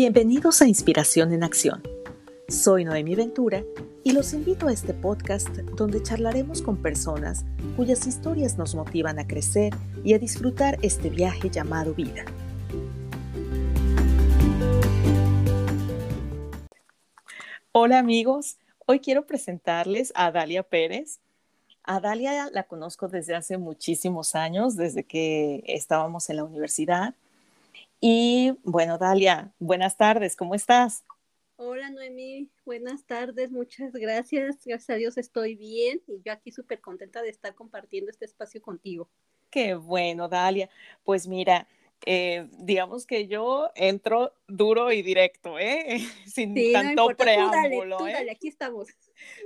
Bienvenidos a Inspiración en Acción. Soy Noemi Ventura y los invito a este podcast donde charlaremos con personas cuyas historias nos motivan a crecer y a disfrutar este viaje llamado vida. Hola amigos, hoy quiero presentarles a Dalia Pérez. A Dalia la conozco desde hace muchísimos años, desde que estábamos en la universidad. Y bueno, Dalia, buenas tardes, ¿cómo estás? Hola Noemí, buenas tardes, muchas gracias. Gracias a Dios estoy bien y yo aquí súper contenta de estar compartiendo este espacio contigo. Qué bueno, Dalia. Pues mira, eh, digamos que yo entro duro y directo, ¿eh? Sin tanto preámbulo. ¿eh? dale, aquí estamos.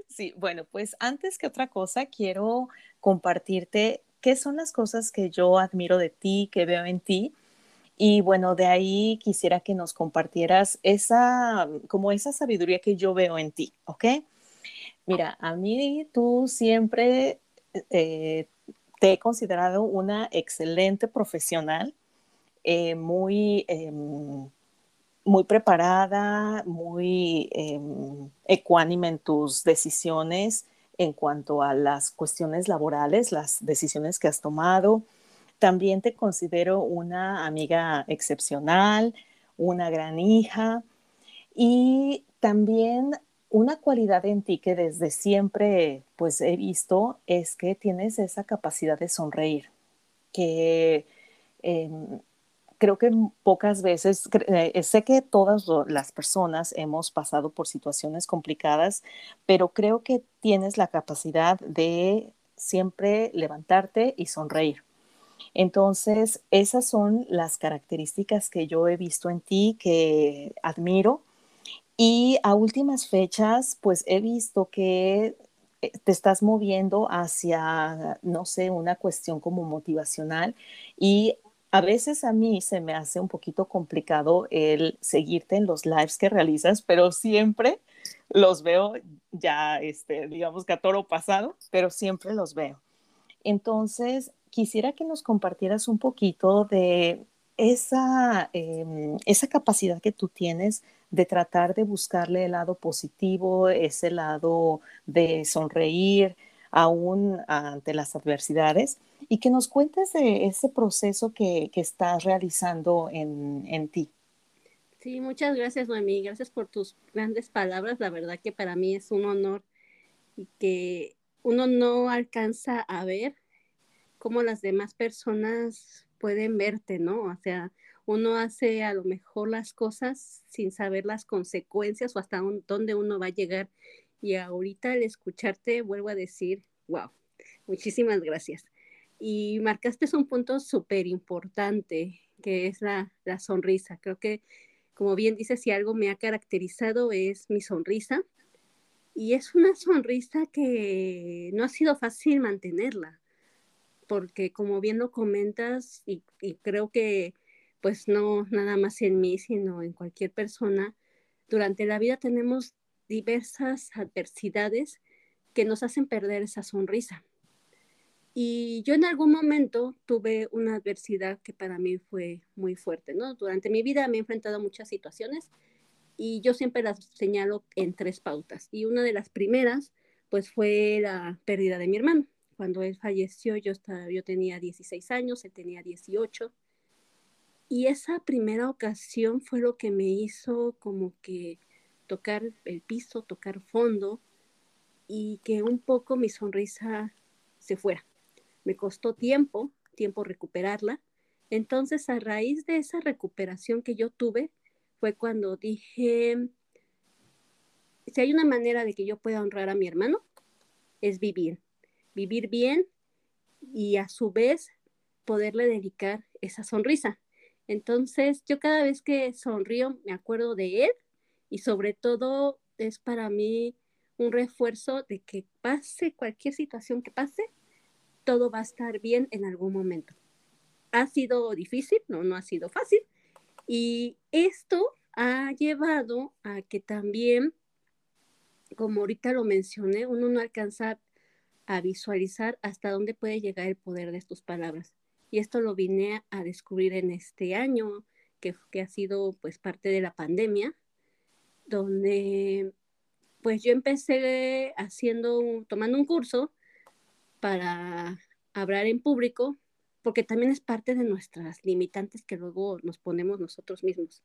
Sí, bueno, pues antes que otra cosa, quiero compartirte qué son las cosas que yo admiro de ti, que veo en ti y bueno, de ahí quisiera que nos compartieras esa, como esa sabiduría que yo veo en ti, ¿ok? Mira, a mí tú siempre eh, te he considerado una excelente profesional, eh, muy, em, muy preparada, muy em, ecuánime en tus decisiones en cuanto a las cuestiones laborales, las decisiones que has tomado también te considero una amiga excepcional, una gran hija y también una cualidad en ti que desde siempre pues he visto es que tienes esa capacidad de sonreír, que em, creo que pocas veces, eh, sé que todas las personas hemos pasado por situaciones complicadas, pero creo que tienes la capacidad de siempre levantarte y sonreír. Entonces, esas son las características que yo he visto en ti, que admiro. Y a últimas fechas, pues he visto que eh, te estás moviendo hacia, no sé, una cuestión como motivacional y a veces a mí se me hace un poquito complicado el seguirte en los lives que realizas, pero siempre los veo ya, este, digamos que a toro pasado, pero siempre los veo. Entonces, quisiera que nos compartieras un poquito de esa, em, esa capacidad que tú tienes de tratar de buscarle el lado positivo, ese lado de sonreír aún ante las adversidades y que nos cuentes de ese proceso que, que estás realizando en, en ti. Sí, muchas gracias, Noemí. Gracias por tus grandes palabras. La verdad que para mí es un honor y que uno no alcanza a ver cómo las demás personas pueden verte, ¿no? O sea, uno hace a lo mejor las cosas sin saber las consecuencias o hasta dónde uno va a llegar. Y ahorita al escucharte vuelvo a decir, wow, muchísimas gracias. Y marcaste un punto súper importante, que es la, la sonrisa. Creo que, como bien dices, si algo me ha caracterizado es mi sonrisa. Y es una sonrisa que no ha sido fácil mantenerla porque como bien lo comentas, y, creo que pues no nada más en mí, sino en cualquier persona, durante la vida tenemos diversas adversidades que nos hacen perder esa sonrisa. Y yo en algún momento tuve una adversidad que para mí fue muy fuerte, ¿no? Durante mi vida me he enfrentado a muchas situaciones y yo siempre las señalo en tres pautas. Y una de las primeras, pues fue la pérdida de mi hermano. Cuando él falleció, yo, estaba, yo tenía 16 años, él tenía 18. Y esa primera ocasión fue lo que me hizo como que tocar el piso, tocar fondo y que un poco mi sonrisa se fuera. Me costó tiempo, tiempo recuperarla. Entonces, a raíz de esa recuperación que yo tuve, fue cuando dije, si hay una manera de que yo pueda honrar a mi hermano, es vivir vivir bien y a su vez poderle dedicar esa sonrisa. Entonces, yo cada vez que sonrío me acuerdo de él y sobre todo es para mí un refuerzo de que pase cualquier situación que pase, todo va a estar bien en algún momento. Ha sido difícil, no, no ha sido fácil. Y esto ha llevado a que también, como ahorita lo mencioné, uno no alcanza a visualizar hasta dónde puede llegar el poder de tus palabras. Y esto lo vine a descubrir en este año que, que ha sido pues parte de la pandemia, donde pues yo empecé haciendo, tomando un curso para hablar en público, porque también es parte de nuestras limitantes que luego nos ponemos nosotros mismos.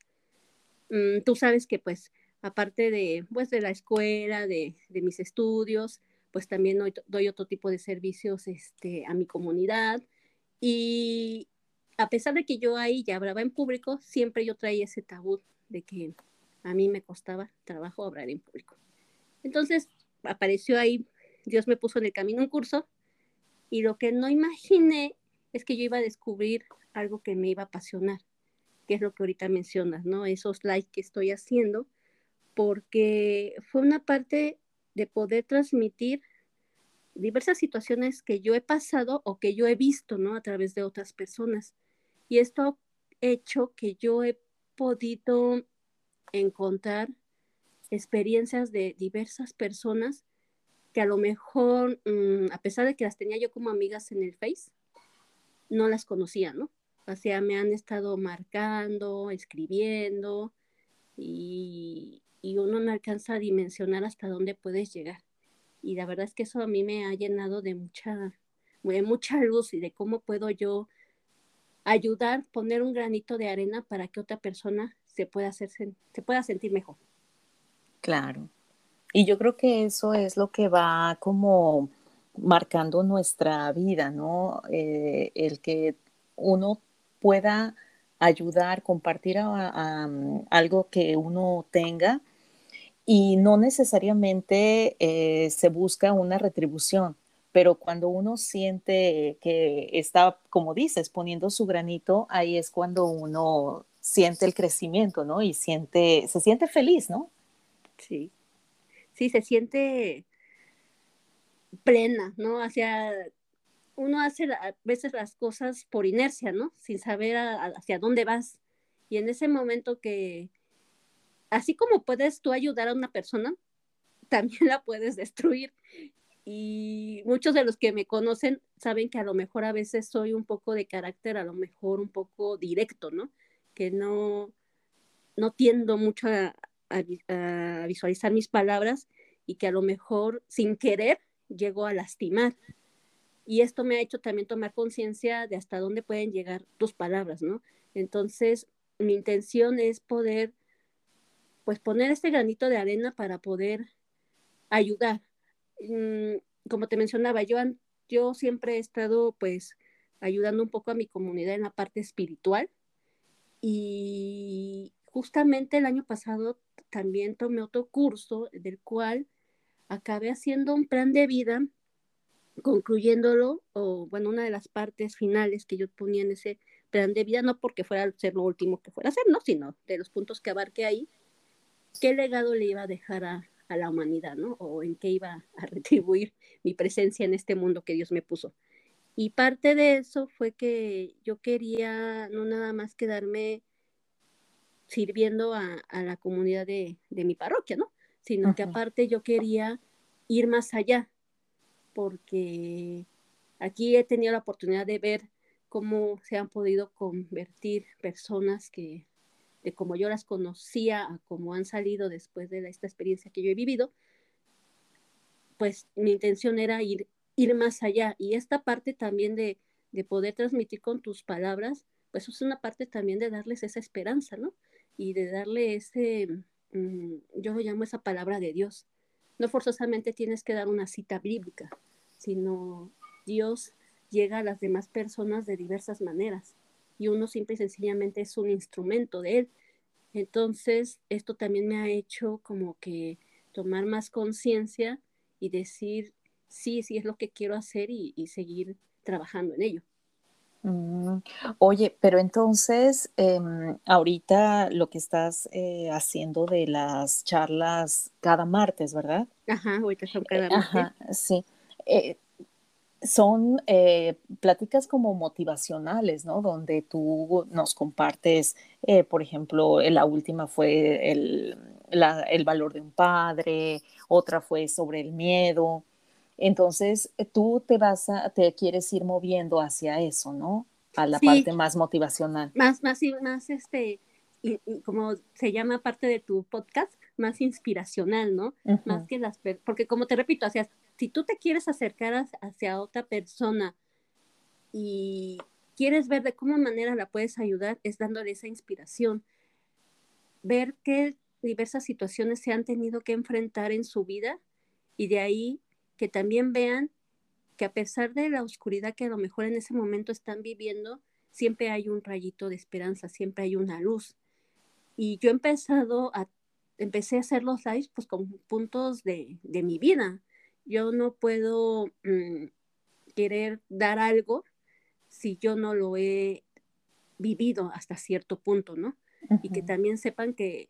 Mm, tú sabes que pues aparte de, pues, de la escuela, de, de mis estudios, pues también doy, doy, otro tipo de servicios este, a mi comunidad. Y a pesar de que yo ahí ya hablaba en público, siempre yo traía ese tabú de que a mí me costaba trabajo hablar en público. Entonces apareció ahí, Dios me puso en el camino un curso y lo que no imaginé es que yo iba a descubrir algo que me iba a apasionar, que es lo que ahorita mencionas, ¿no? Esos likes que estoy haciendo, porque fue una parte de poder transmitir diversas situaciones que yo he pasado o que yo he visto, ¿no? A través de otras personas. Y esto ha hecho que yo he podido encontrar experiencias de diversas personas que a lo mejor, mm, a pesar de que las tenía yo como amigas en el Face, no las conocía, ¿no? O sea, me han estado marcando, escribiendo y, y uno no alcanza a dimensionar hasta dónde puedes llegar. Y la verdad es que eso a mí me ha llenado de mucha, de mucha luz y de cómo puedo yo ayudar, poner un granito de arena para que otra persona se pueda, hacer, se pueda sentir mejor. Claro. Y yo creo que eso es lo que va como marcando nuestra vida, ¿no? Eh, el que uno pueda ayudar, compartir algo que uno tenga y no necesariamente eh, se busca una retribución, pero cuando uno siente que está, como dices, poniendo su granito, ahí es cuando uno siente el crecimiento, ¿no? Y siente, se siente feliz, ¿no? Sí, sí, se siente plena, ¿no? Hacia, uno hace a veces las cosas por inercia, ¿no? Sin saber hacia dónde vas. Y en ese momento que, así como puedes tú ayudar a una persona, también la puedes destruir. Y muchos de los que me conocen saben que a lo mejor a veces soy un poco de carácter, a lo mejor un poco directo, ¿no? Que no, no tiendo mucho a, a, visualizar mis palabras y que a lo mejor sin querer llego a lastimar. Y esto me ha hecho también tomar conciencia de hasta dónde pueden llegar tus palabras, ¿no? Entonces, mi intención es poder, pues poner este granito de arena para poder ayudar. Mm, como te mencionaba, yo, yo siempre he estado pues ayudando un poco a mi comunidad en la parte espiritual y justamente el año pasado también tomé otro curso del cual acabé haciendo un plan de vida, concluyéndolo, o bueno, una de las partes finales que yo ponía en ese plan de vida, no porque fuera ser lo último que fuera a ser, no, sino de los puntos que abarqué ahí, qué legado le iba a dejar a, a la humanidad, ¿no? O en qué iba a retribuir mi presencia en este mundo que Dios me puso. Y parte de eso fue que yo quería no nada más quedarme sirviendo a, la comunidad de, mi parroquia, ¿no? Sino que aparte yo quería ir más allá, porque aquí he tenido la oportunidad de ver cómo se han podido convertir personas que, de como yo las conocía a cómo han salido después de esta experiencia que yo he vivido, pues mi intención era ir, ir más allá. Y esta parte también de, de poder transmitir con tus palabras, pues es una parte también de darles esa esperanza, ¿no? y de darle ese, mm, yo lo llamo esa palabra de Dios. No forzosamente tienes que dar una cita bíblica, sino Dios llega a las demás personas de diversas maneras y uno simple y sencillamente es un instrumento de Él. Entonces, esto también me ha hecho como que tomar más conciencia y decir, sí, sí es lo que quiero hacer y seguir trabajando en ello. Mm, oye, pero entonces, em, ahorita lo que estás eh, haciendo de las charlas cada martes, ¿verdad? Ajá, ahorita son cada martes. Ajá, sí. Eh, son eh, pláticas como motivacionales, ¿no? Donde tú nos compartes, por ejemplo, la última fue el, el valor de un padre, otra fue sobre el miedo. Entonces, eh, tú te vas a, te quieres ir moviendo hacia eso, ¿no? A la parte más motivacional. Más, más, más, este, como se llama parte de tu podcast, más inspiracional, ¿no? Más que las, porque como te repito, hacia, si tú te quieres acercar hacia otra persona y quieres ver de cómo manera la puedes ayudar, es dándole esa inspiración. Ver qué diversas situaciones se han tenido que enfrentar en su vida y de ahí que también vean que a pesar de la oscuridad que a lo mejor en ese momento están viviendo, siempre hay un rayito de esperanza, siempre hay una luz. Y yo he empezado a, empecé a hacer los lives pues con puntos de, de mi vida. Yo no puedo mm, querer dar algo si yo no lo he vivido hasta cierto punto, ¿no? Y que también sepan que,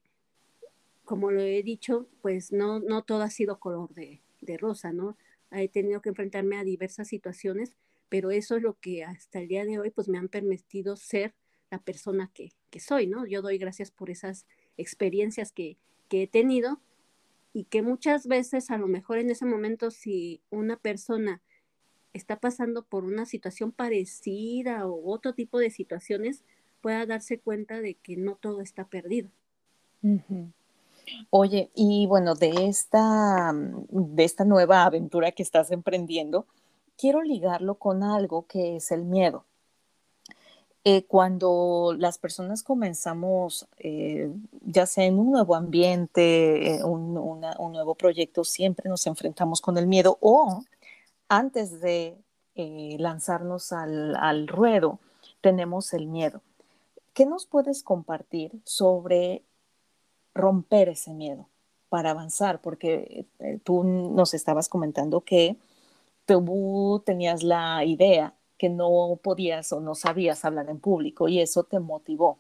como lo he dicho, pues no, no todo ha sido color de, de rosa, ¿no? He tenido que enfrentarme a diversas situaciones, pero eso es lo que hasta el día de hoy pues me han permitido ser la persona que, que soy, ¿no? Yo doy gracias por esas experiencias que, que he tenido y que muchas veces a lo mejor en ese momento si una persona está pasando por una situación parecida o otro tipo de situaciones, pueda darse cuenta de que no todo está perdido. Oye, y bueno, de esta, de esta nueva aventura que estás emprendiendo, quiero ligarlo con algo que es el miedo. Eh, cuando las personas comenzamos, eh, ya sea en un nuevo ambiente, eh, un, nuevo proyecto, siempre nos enfrentamos con el miedo o antes de lanzarnos al, al ruedo, tenemos el miedo. ¿Qué nos puedes compartir sobre romper ese miedo para avanzar? Porque tú nos estabas comentando que tú tenías la idea que no podías o no sabías hablar en público y eso te motivó.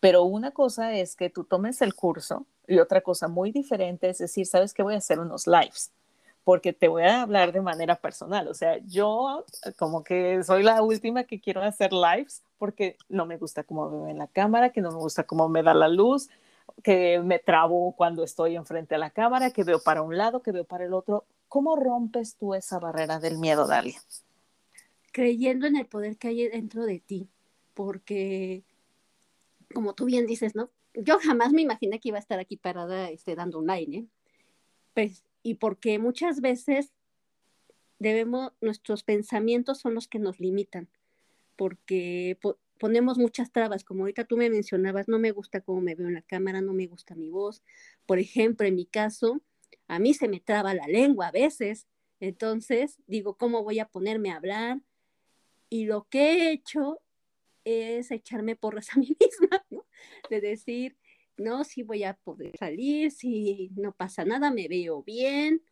Pero una cosa es que tú tomes el curso y otra cosa muy diferente es decir, sabes que voy a hacer unos lives porque te voy a hablar de manera personal. O sea, yo como que soy la última que quiero hacer lives porque no me gusta cómo me ve en la cámara, que no me gusta cómo me da la luz, que me trabo cuando estoy enfrente a la cámara, que veo para un lado, que veo para el otro. ¿Cómo rompes tú esa barrera del miedo, Dalia? Creyendo en el poder que hay dentro de ti, porque como tú bien dices, ¿no? Yo jamás me imaginé que iba a estar aquí parada este, dando un line, ¿eh? Pues, y porque muchas veces debemos, nuestros pensamientos son los que nos limitan, porque ponemos muchas trabas, como ahorita tú me mencionabas, no me gusta cómo me veo en la cámara, no me gusta mi voz. Por ejemplo, en mi caso, a mí se me traba la lengua a veces, entonces digo, ¿cómo voy a ponerme a hablar? Y lo que he hecho es echarme porras a mí misma, ¿no? De decir, no, si voy a poder salir, si no pasa nada, me veo bien.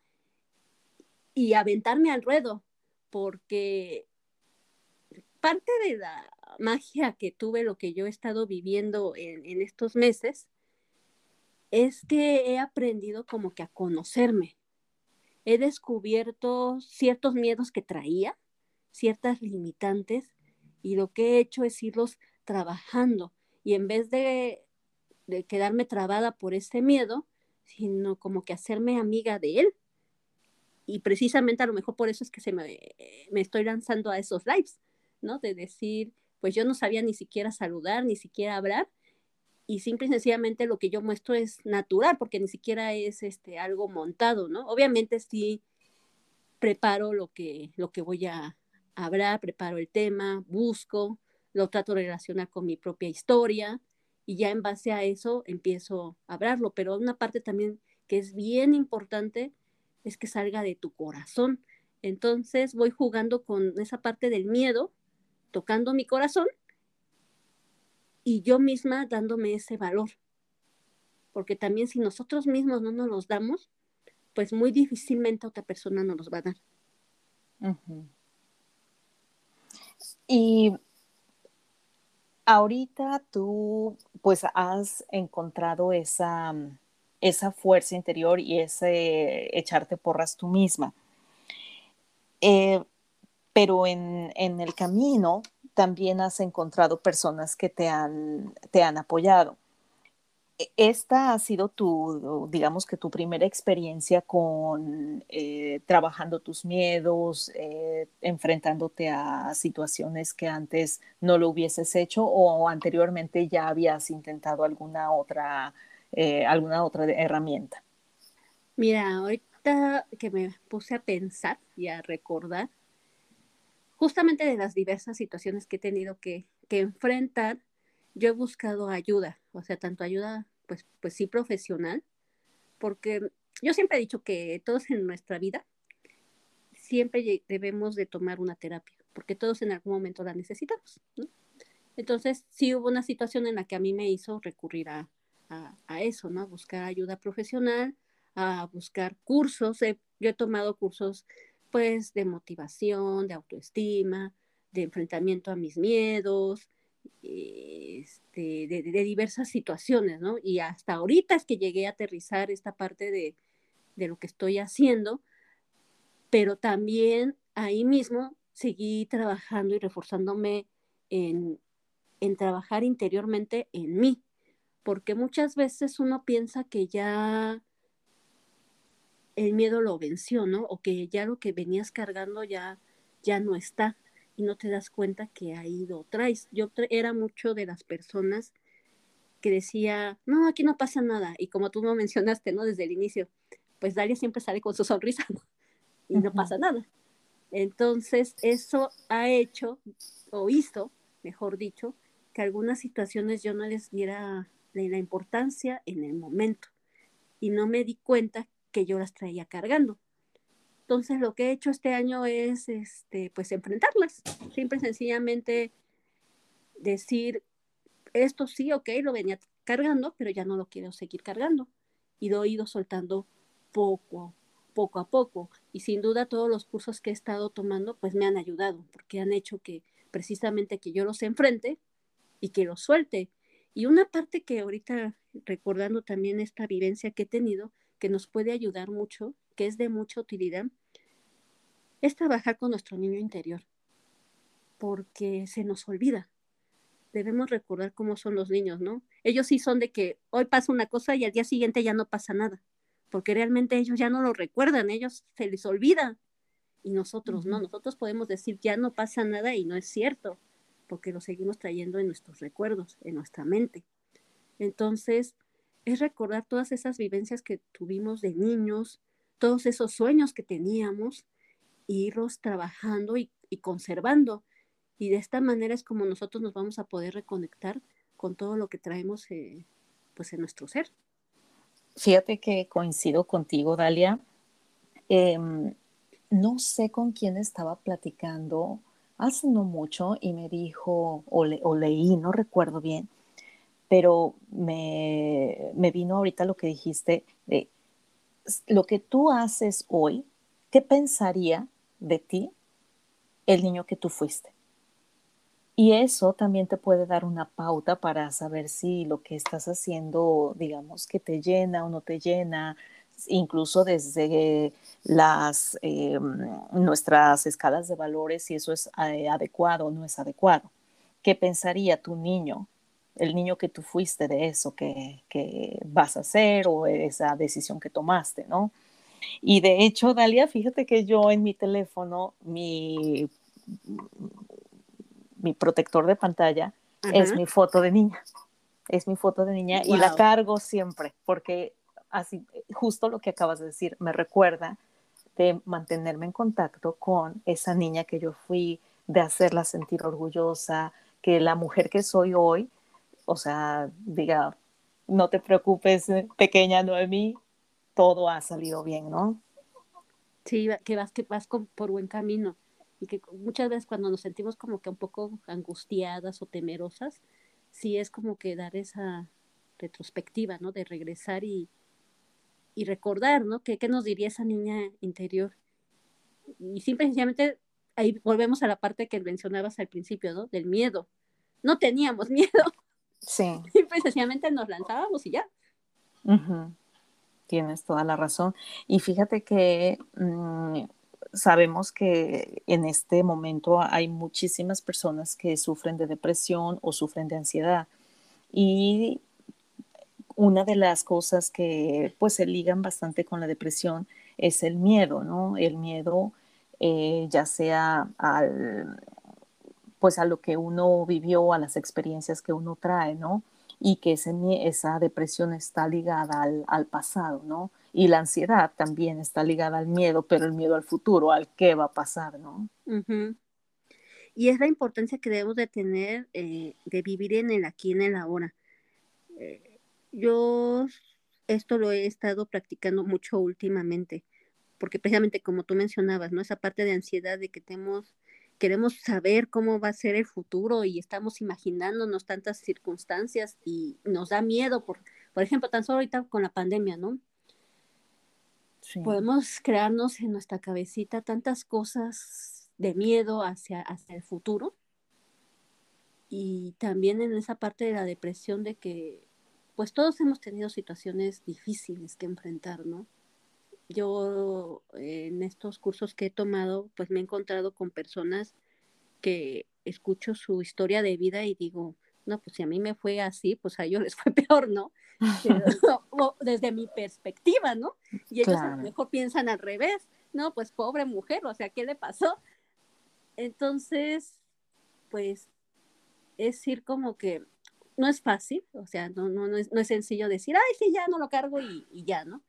Y aventarme al ruedo, porque parte de la magia que tuve, lo que yo he estado viviendo en, en estos meses, es que he aprendido como que a conocerme. He descubierto ciertos miedos que traía, ciertas limitantes y lo que he hecho es irlos trabajando y en vez de, quedarme trabada por ese miedo, sino como que hacerme amiga de él. Y precisamente a lo mejor por eso es que se me, me estoy lanzando a esos lives, ¿no? De decir, pues yo no sabía ni siquiera saludar, ni siquiera hablar, y simple y sencillamente lo que yo muestro es natural, porque ni siquiera es este algo montado, ¿no? Obviamente sí preparo lo que, lo que voy a, habrá, preparo el tema, busco, lo trato de relacionar con mi propia historia y ya en base a eso empiezo a hablarlo. Pero una parte también que es bien importante es que salga de tu corazón. Entonces voy jugando con esa parte del miedo, tocando mi corazón y yo misma dándome ese valor. Porque también si nosotros mismos no nos los damos, pues muy difícilmente otra persona nos los va a dar. Y ahorita tú pues has encontrado esa, esa fuerza interior y ese echarte porras tú misma. Eh, pero en, el camino también has encontrado personas que te han, te han apoyado. E, esta ha sido tu, digamos que tu primera experiencia con eh, trabajando tus miedos, eh, enfrentándote a situaciones que antes no lo hubieses hecho o anteriormente ya habías intentado alguna otra, eh, alguna otra herramienta. Mira, ahorita que me puse a pensar y a recordar, justamente de las diversas situaciones que he tenido que, que enfrentar, yo he buscado ayuda, o sea, tanto ayuda, pues, pues sí, profesional, porque yo siempre he dicho que todos en nuestra vida siempre debemos de tomar una terapia, porque todos en algún momento la necesitamos. Entonces, sí hubo una situación en la que a mí me hizo recurrir a, eso, ¿no? A buscar ayuda profesional, a buscar cursos. yo he tomado cursos, pues, de motivación, de autoestima, de enfrentamiento a mis miedos, este, de, diversas situaciones, ¿no? Y hasta ahorita es que llegué a aterrizar esta parte de, lo que estoy haciendo, pero también ahí mismo seguí trabajando y reforzándome en, en trabajar interiormente en mí, porque muchas veces uno piensa que ya el miedo lo venció, ¿no? O que ya lo que venías cargando ya, ya no está y no te das cuenta que ahí lo traes. Yo era mucho de las personas que decía, no, aquí no pasa nada. Y como tú me mencionaste, ¿no? Desde el inicio, pues Dalia siempre sale con su sonrisa y no pasa nada. Entonces, eso ha hecho, o hizo, mejor dicho, que algunas situaciones yo no les diera la importancia en el momento y no me di cuenta que yo las traía cargando. Entonces lo que he hecho este año es, este, pues, enfrentarlas. Siempre sencillamente decir, esto sí, ok, lo venía cargando, pero ya no lo quiero seguir cargando. Y lo he ido soltando poco, poco a poco. Y sin duda todos los cursos que he estado tomando, pues me han ayudado, porque han hecho que precisamente que yo los enfrente y que los suelte. Y una parte que ahorita, recordando también esta vivencia que he tenido, que nos puede ayudar mucho, que es de mucha utilidad, es trabajar con nuestro niño interior, porque se nos olvida. Debemos recordar cómo son los niños, ¿no? Ellos sí son de que hoy pasa una cosa y al día siguiente ya no pasa nada, porque realmente ellos ya no lo recuerdan, ellos se les olvida. Y nosotros no, nosotros podemos decir ya no pasa nada y no es cierto, porque lo seguimos trayendo en nuestros recuerdos, en nuestra mente. Entonces, es recordar todas esas vivencias que tuvimos de niños, todos esos sueños que teníamos, e irlos trabajando y, conservando. Y de esta manera es como nosotros nos vamos a poder reconectar con todo lo que traemos eh, pues en nuestro ser. Fíjate que coincido contigo, Dalia. Em, no sé con quién estaba platicando hace no mucho y me dijo, o, o leí, no recuerdo bien, pero me, vino ahorita lo que dijiste de lo que tú haces hoy, ¿qué pensaría de ti el niño que tú fuiste? Y eso también te puede dar una pauta para saber si lo que estás haciendo, digamos, que te llena o no te llena, incluso desde las, eh, nuestras escalas de valores, si eso es eh, adecuado o no es adecuado. ¿Qué pensaría tu niño el niño que tú fuiste de eso que, vas a hacer o esa decisión que tomaste, ¿no? Y de hecho, Dalia, fíjate que yo en mi teléfono, mi, mi protector de pantalla es mi foto de niña. Es mi foto de niña y la cargo siempre porque así, justo lo que acabas de decir, me recuerda de mantenerme en contacto con esa niña que yo fui, de hacerla sentir orgullosa, que la mujer que soy hoy o sea, diga, no te preocupes, pequeña Noemí, todo ha salido bien, ¿no? Sí, que vas, que vas por buen camino y que muchas veces cuando nos sentimos como que un poco angustiadas o temerosas, sí es como que dar esa retrospectiva, ¿no? De regresar y, y recordar, ¿no? ¿Qué, ¿Qué, nos diría esa niña interior? Y simplemente ahí volvemos a la parte que mencionabas al principio, ¿no? Del miedo. No teníamos miedo, Sí. Y pues sencillamente nos lanzábamos y ya. Tienes toda la razón. Y fíjate que mm, sabemos que en este momento hay muchísimas personas que sufren de depresión o sufren de ansiedad. Y una de las cosas que pues se ligan bastante con la depresión es el miedo, ¿no? El miedo eh, ya sea al, pues a lo que uno vivió, a las experiencias que uno trae, ¿no? Y que ese, esa depresión está ligada al, pasado, ¿no? Y la ansiedad también está ligada al miedo, pero el miedo al futuro, al qué va a pasar, ¿no? Y es la importancia que debemos de tener eh, de vivir en el aquí, en el ahora. Eh, yo esto lo he estado practicando mucho últimamente, porque precisamente como tú mencionabas, ¿no? Esa parte de ansiedad de que tenemos, queremos saber cómo va a ser el futuro y estamos imaginándonos tantas circunstancias y nos da miedo, por, por ejemplo, tan solo ahorita con la pandemia, ¿no? Podemos crearnos en nuestra cabecita tantas cosas de miedo hacia, hacia el futuro y también en esa parte de la depresión de que pues todos hemos tenido situaciones difíciles que enfrentar, ¿no? Yo en estos cursos que he tomado, pues me he encontrado con personas que escucho su historia de vida y digo, no, pues si a mí me fue así, pues a ellos les fue peor, ¿no? desde mi perspectiva, ¿no? Y ellos a lo mejor piensan al revés, no, pues pobre mujer, o sea, ¿qué le pasó? Entonces, pues es ir como que no es fácil, o sea, no, no, no, es, no es sencillo decir, ay, sí, ya no lo cargo y, y, ya, ¿no?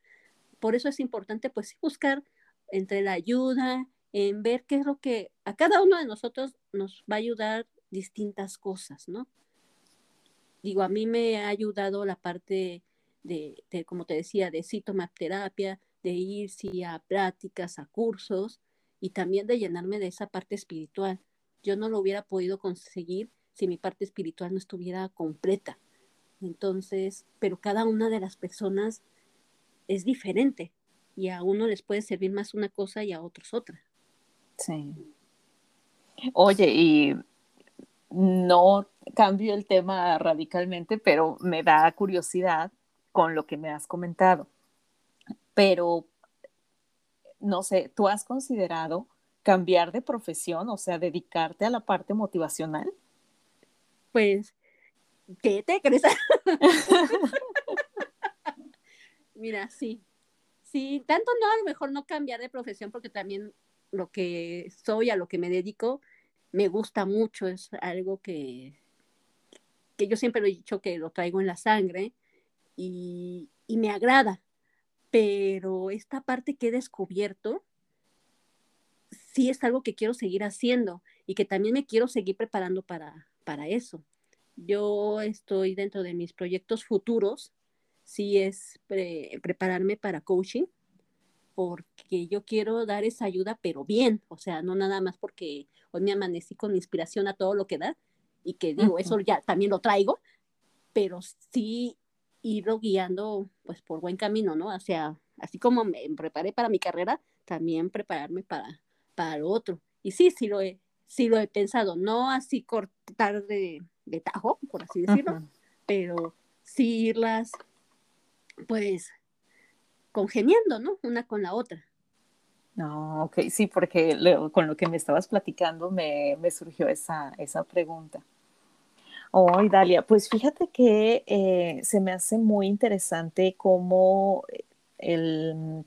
Por eso es importante, pues, buscar entre la ayuda, en ver qué es lo que a cada uno de nosotros nos va a ayudar distintas cosas, ¿no? Digo, a mí me ha ayudado la parte de, de como te decía, de citomaterapia, de ir sí, a pláticas, a cursos y también de llenarme de esa parte espiritual. Yo no lo hubiera podido conseguir si mi parte espiritual no estuviera completa. Entonces, pero cada una de las personas es diferente y a uno les puede servir más una cosa y a otros otra. Sí. Oye, y no cambio el tema radicalmente, pero me da curiosidad con lo que me has comentado. Pero, no sé, ¿tú has considerado cambiar de profesión, o sea, dedicarte a la parte motivacional? pues, ¿qué te crees? Mira, sí, sí, tanto no, a lo mejor no cambiar de profesión porque también lo que soy, a lo que me dedico, me gusta mucho, es algo que, que yo siempre lo he dicho que lo traigo en la sangre y, y me agrada, pero esta parte que he descubierto, sí es algo que quiero seguir haciendo y que también me quiero seguir preparando para, para eso. Yo estoy dentro de mis proyectos futuros, sí es prepararme para coaching, porque yo quiero dar esa ayuda, pero bien, o sea, no nada más porque hoy me amanecí con inspiración a todo lo que da y que digo, eso ya también lo traigo, pero sí irlo guiando pues por buen camino, ¿no? O sea, así como me preparé para mi carrera, también prepararme para, para lo otro. Y sí, sí lo he, sí lo he pensado, no así cortar de, de tajo, por así decirlo, pero sí irlas, pues, congeniando, ¿no? Una con la otra. No, ok, sí, porque con lo que me estabas platicando me, surgió esa, esa pregunta. Oh, Dalia, pues fíjate que eh, se me hace muy interesante cómo el,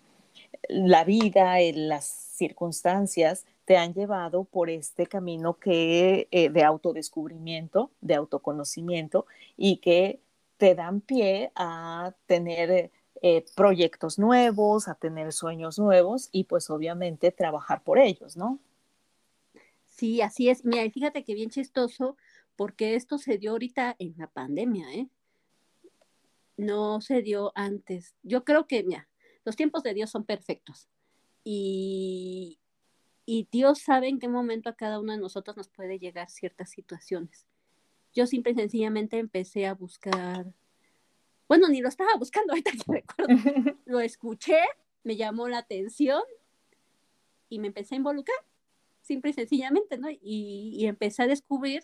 la vida, las circunstancias te han llevado por este camino que, eh, de autodescubrimiento, de autoconocimiento y que te dan pie a tener eh, proyectos nuevos, a tener sueños nuevos y pues obviamente trabajar por ellos, ¿no? Sí, así es. Mira, fíjate que bien chistoso porque esto se dio ahorita en la pandemia, ¿eh? No se dio antes. Yo creo que, mira, los tiempos de Dios son perfectos. Y, y Dios sabe en qué momento a cada uno de nosotros nos puede llegar ciertas situaciones. Yo simple y sencillamente empecé a buscar, bueno, ni lo estaba buscando ahorita que recuerdo, lo escuché, me llamó la atención y me empecé a involucrar, simple y sencillamente, ¿no? Y, y empecé a descubrir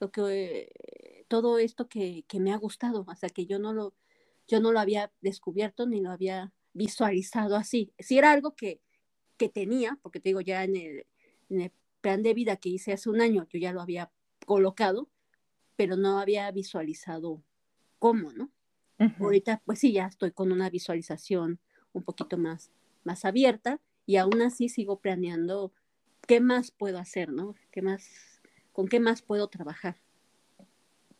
lo que, todo esto que, que, me ha gustado, hasta que yo no lo, yo no lo había descubierto ni lo había visualizado así. Si era algo que, que tenía, porque te digo, ya en el, plan de vida que hice hace un año, yo ya lo había colocado, pero no había visualizado cómo, ¿no? Ahorita, pues sí, ya estoy con una visualización un poquito más, más abierta y aún así sigo planeando qué más puedo hacer, ¿no? ¿Qué más, con qué más puedo trabajar?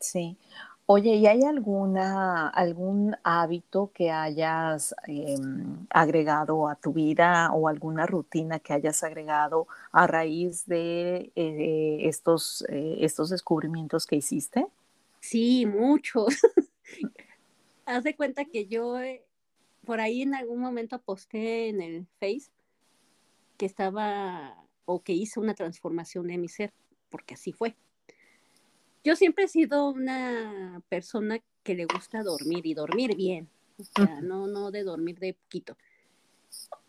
Sí. Oye, ¿y hay alguna, algún hábito que hayas em, agregado a tu vida o alguna rutina que hayas agregado a raíz de eh, estos, eh, estos descubrimientos que hiciste? Sí, muchos. Haz de cuenta que yo eh, por ahí en algún momento posté en el Face que estaba o que hice una transformación de mi ser, porque así fue yo siempre he sido una persona que le gusta dormir y dormir bien, o sea, no, no de dormir de poquito.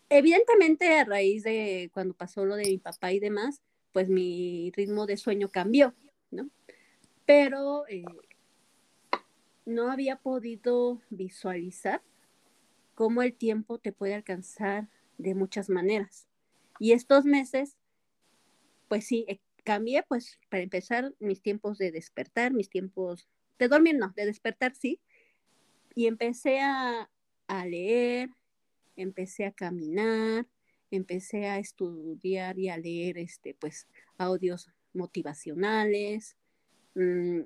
Evidentemente, a raíz de cuando pasó lo de mi papá y demás, pues mi ritmo de sueño cambió, ¿no? Pero eh, no había podido visualizar cómo el tiempo te puede alcanzar de muchas maneras. Y estos meses, pues sí, cambié, pues, para empezar, mis tiempos de despertar, mis tiempos de dormir, no, de despertar sí. Y empecé a, leer, empecé a caminar, empecé a estudiar y a leer, este, pues, audios motivacionales. Mm,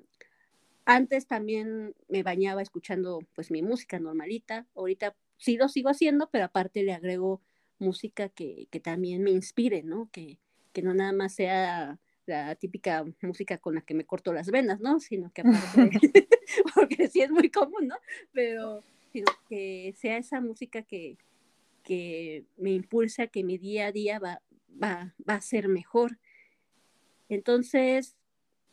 antes también me bañaba escuchando, pues, mi música normalita. Ahorita sí lo sigo haciendo, pero aparte le agrego música que, que también me inspire, ¿no? Que, que no nada más sea la típica música con la que me corto las venas, ¿no? Sino que aparte, porque sí es muy común, ¿no? Pero sino que sea esa música que, que me impulsa que mi día a día va, va, va a ser mejor. Entonces,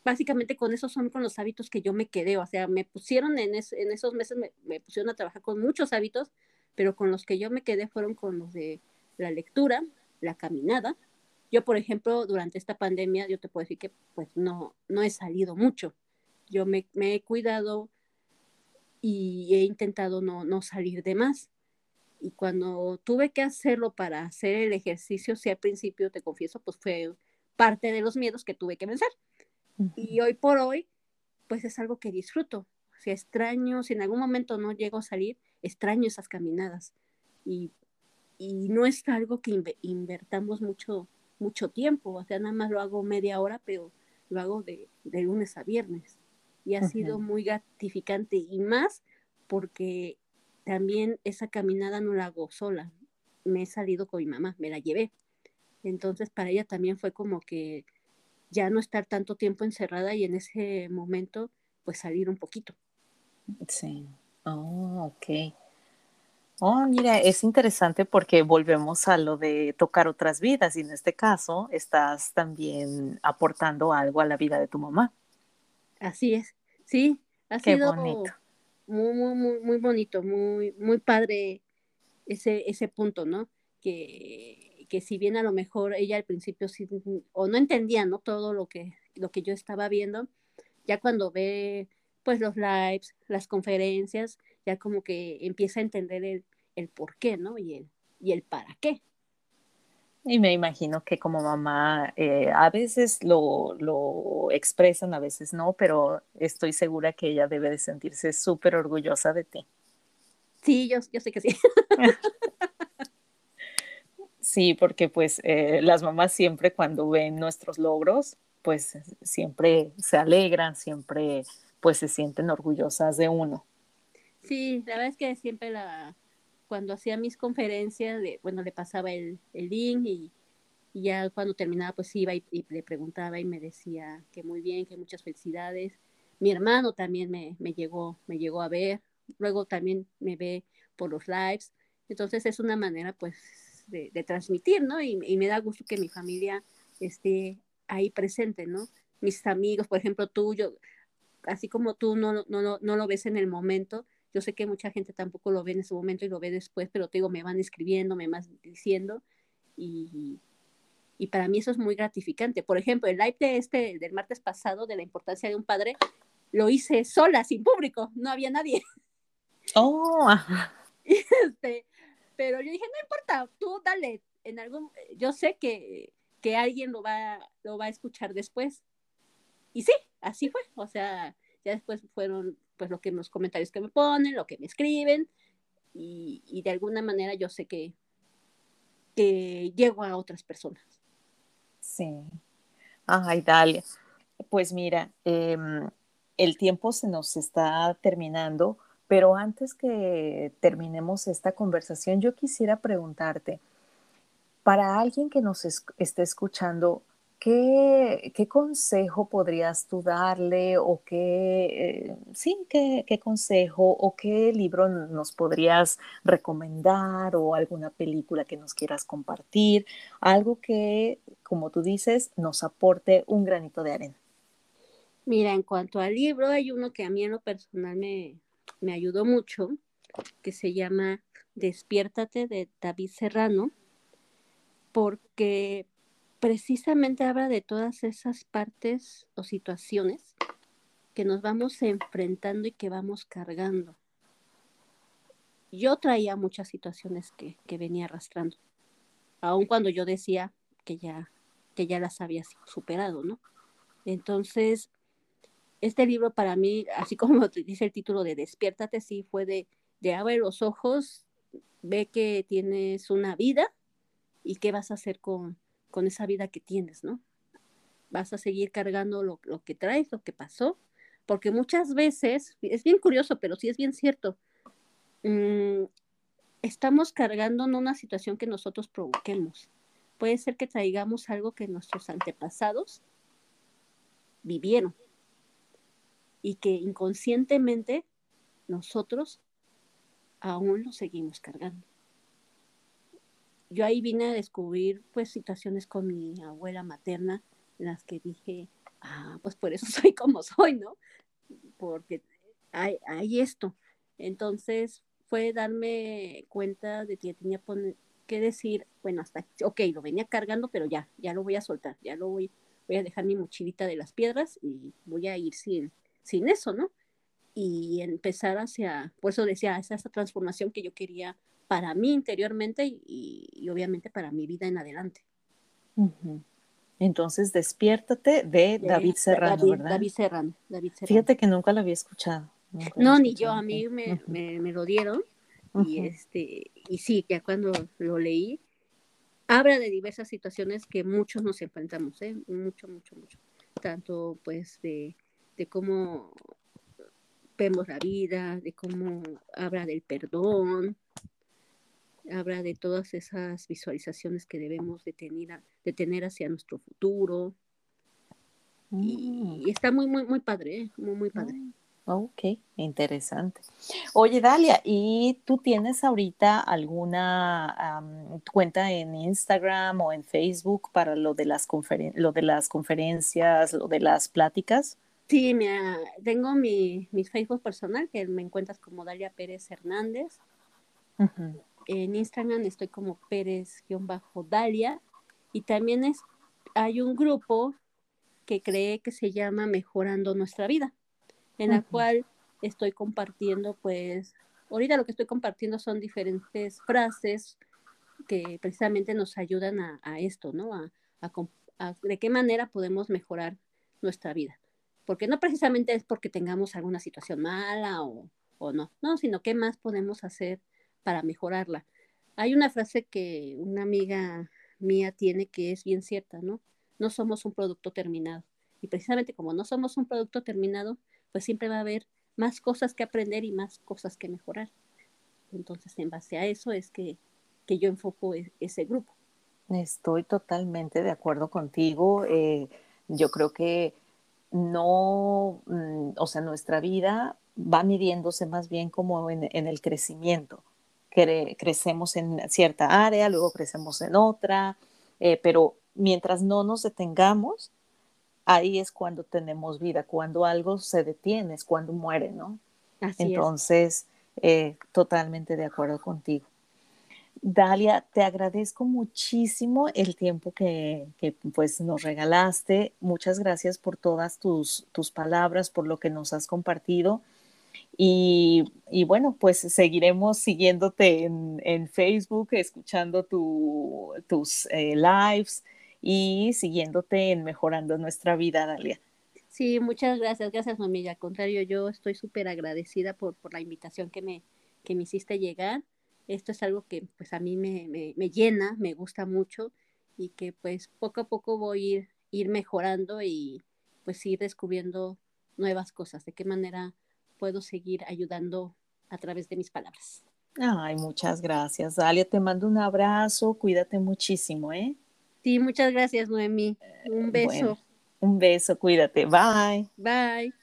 básicamente con esos son con los hábitos que yo me quedé, o sea, me pusieron en, en esos meses, me, me, pusieron a trabajar con muchos hábitos, pero con los que yo me quedé fueron con los de la lectura, la caminada, yo, por ejemplo, durante esta pandemia, yo te puedo decir que pues no, no he salido mucho. Yo me, he cuidado y he intentado no, no salir de más. Y cuando tuve que hacerlo para hacer el ejercicio, si al principio, te confieso, pues fue parte de los miedos que tuve que vencer. Y hoy por hoy, pues es algo que disfruto. Si extraño, si en algún momento no llego a salir, extraño esas caminadas. Y, y no es algo que invertamos mucho mucho tiempo, o sea, nada más lo hago media hora, pero lo hago de, lunes a viernes. Y ha sido muy gratificante y más porque también esa caminada no la hago sola, me he salido con mi mamá, me la llevé. Entonces para ella también fue como que ya no estar tanto tiempo encerrada y en ese momento pues salir un poquito. Sí. Oh, ok. Oh, mira, es interesante porque volvemos a lo de tocar otras vidas y en este caso estás también aportando algo a la vida de tu mamá. Así es, sí, ha sido bonito. Muy, muy, muy, muy bonito, muy, muy padre ese, ese punto, ¿no? Que, que si bien a lo mejor ella al principio sí, o no entendía, ¿no? Todo lo que, lo que yo estaba viendo, ya cuando ve pues los lives, las conferencias, ya como que empieza a entender el, el por qué, ¿no? Y el, y el para qué. Y me imagino que como mamá eh, a veces lo, lo, expresan, a veces no, pero estoy segura que ella debe de sentirse súper orgullosa de ti. Sí, yo, yo sé que sí. sí, porque pues eh, las mamás siempre cuando ven nuestros logros, pues siempre se alegran, siempre pues se sienten orgullosas de uno. Sí, la verdad es que siempre la, cuando hacía mis conferencias, bueno, le pasaba el, link y, ya cuando terminaba, pues iba y, le preguntaba y me decía que muy bien, que muchas felicidades. Mi hermano también me, llegó, me llegó a ver, luego también me ve por los lives. Entonces es una manera, pues, de, transmitir, ¿no? Y, me da gusto que mi familia esté ahí presente, ¿no? Mis amigos, por ejemplo, tú, yo, así como tú no, no, no lo ves en el momento, yo sé que mucha gente tampoco lo ve en ese momento y lo ve después, pero te digo, me van escribiendo, me van diciendo y, y para mí eso es muy gratificante. Por ejemplo, el live de este, del martes pasado de la importancia de un padre, lo hice sola, sin público, no había nadie. Oh. Este, pero yo dije, no importa, tú dale, en algún, yo sé que, que alguien lo va, lo va a escuchar después. Y sí, así fue, o sea, ya después fueron pues lo que los comentarios que me ponen, lo que me escriben, y, de alguna manera yo sé que, que llego a otras personas. Sí. Ay, dale. Pues mira, em, el tiempo se nos está terminando, pero antes que terminemos esta conversación, yo quisiera preguntarte, para alguien que nos esté escuchando, ¿qué, consejo podrías tú darle o qué, eh, sí, qué, consejo o qué libro nos podrías recomendar o alguna película que nos quieras compartir? Algo que, como tú dices, nos aporte un granito de arena. Mira, en cuanto al libro, hay uno que a mí en lo personal me, me ayudó mucho, que se llama Despiértate de David Serrano, porque precisamente habla de todas esas partes o situaciones que nos vamos enfrentando y que vamos cargando. Yo traía muchas situaciones que, venía arrastrando, aun cuando yo decía que ya, que ya las había superado, ¿no? Entonces, este libro para mí, así como dice el título de Despiértate, sí fue de, de abre los ojos, ve que tienes una vida y qué vas a hacer con, con esa vida que tienes, ¿no? Vas a seguir cargando lo, que traes, lo que pasó, porque muchas veces, es bien curioso, pero sí es bien cierto, mm, estamos cargando en una situación que nosotros provoquemos. Puede ser que traigamos algo que nuestros antepasados vivieron y que inconscientemente nosotros aún lo seguimos cargando yo ahí vine a descubrir pues situaciones con mi abuela materna en las que dije, ah, pues por eso soy como soy, ¿no? Porque hay, hay esto. Entonces fue darme cuenta de que tenía que decir, bueno, hasta, ok, lo venía cargando, pero ya, ya lo voy a soltar, ya lo voy, voy a dejar mi mochilita de las piedras y voy a ir sin, sin eso, ¿no? Y empezar hacia, por eso decía, esa, esa transformación que yo quería para mí interiormente y, obviamente para mi vida en adelante. Entonces, despiértate de, David Serrano, ¿verdad? David Serrano, Fíjate que nunca lo había escuchado. no, ni yo, a mí me, lo dieron y este y sí, ya cuando lo leí, habla de diversas situaciones que muchos nos enfrentamos, ¿eh? mucho, mucho, mucho. Tanto pues de, de cómo vemos la vida, de cómo habla del perdón, habla de todas esas visualizaciones que debemos de tener, de tener hacia nuestro futuro. Y, mm. está muy, muy, muy padre, ¿eh? muy, muy padre. Mm, ok, interesante. Oye, Dalia, ¿y tú tienes ahorita alguna cuenta en Instagram o en Facebook para lo de las, lo de las conferencias, lo de las pláticas? Sí, tengo mi, mi, Facebook personal, que me encuentras como Dalia Pérez Hernández en Instagram estoy como Pérez-Dalia y también es, hay un grupo que cree que se llama Mejorando Nuestra Vida, en la cual estoy compartiendo, pues, ahorita lo que estoy compartiendo son diferentes frases que precisamente nos ayudan a, esto, ¿no? A, de qué manera podemos mejorar nuestra vida. Porque no precisamente es porque tengamos alguna situación mala o, o no, no, sino qué más podemos hacer para mejorarla. Hay una frase que una amiga mía tiene que es bien cierta, ¿no? No somos un producto terminado. Y precisamente como no somos un producto terminado, pues siempre va a haber más cosas que aprender y más cosas que mejorar. Entonces, en base a eso es que, yo enfoco e, ese grupo. Estoy totalmente de acuerdo contigo. Eh, yo creo que no, mm, o sea, nuestra vida va midiéndose más bien como en el crecimiento crecemos en cierta área, luego crecemos en otra, eh, pero mientras no nos detengamos, ahí es cuando tenemos vida, cuando algo se detiene, es cuando muere, ¿no? Entonces, eh, totalmente de acuerdo contigo. Dalia, te agradezco muchísimo el tiempo que, que, pues nos regalaste. Muchas gracias por todas tus, tus palabras, por lo que nos has compartido. Y, bueno, pues seguiremos siguiéndote en, Facebook, escuchando tus eh, lives y siguiéndote en Mejorando Nuestra Vida, Dalia. Sí, muchas gracias, gracias Noemí. Al contrario, yo estoy súper agradecida por, por la invitación que me, que me hiciste llegar. Esto es algo que pues a mí me, me, me llena, me gusta mucho y que pues poco a poco voy a ir, ir mejorando y pues ir descubriendo nuevas cosas, de qué manera puedo seguir ayudando a través de mis palabras. Ay, muchas gracias, Dalia. Te mando un abrazo, cuídate muchísimo, ¿eh? Sí, muchas gracias, Noemí. Un beso. un beso, cuídate. Bye. Bye.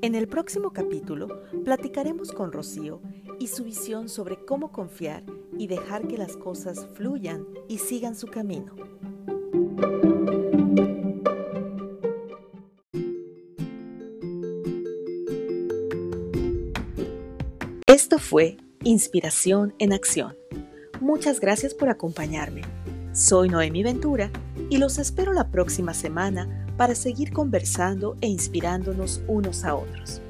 En el próximo capítulo platicaremos con Rocío y su visión sobre cómo confiar y dejar que las cosas fluyan y sigan su camino. Fue Inspiración en Acción. Muchas gracias por acompañarme. Soy Noemi Ventura y los espero la próxima semana para seguir conversando e inspirándonos unos a otros.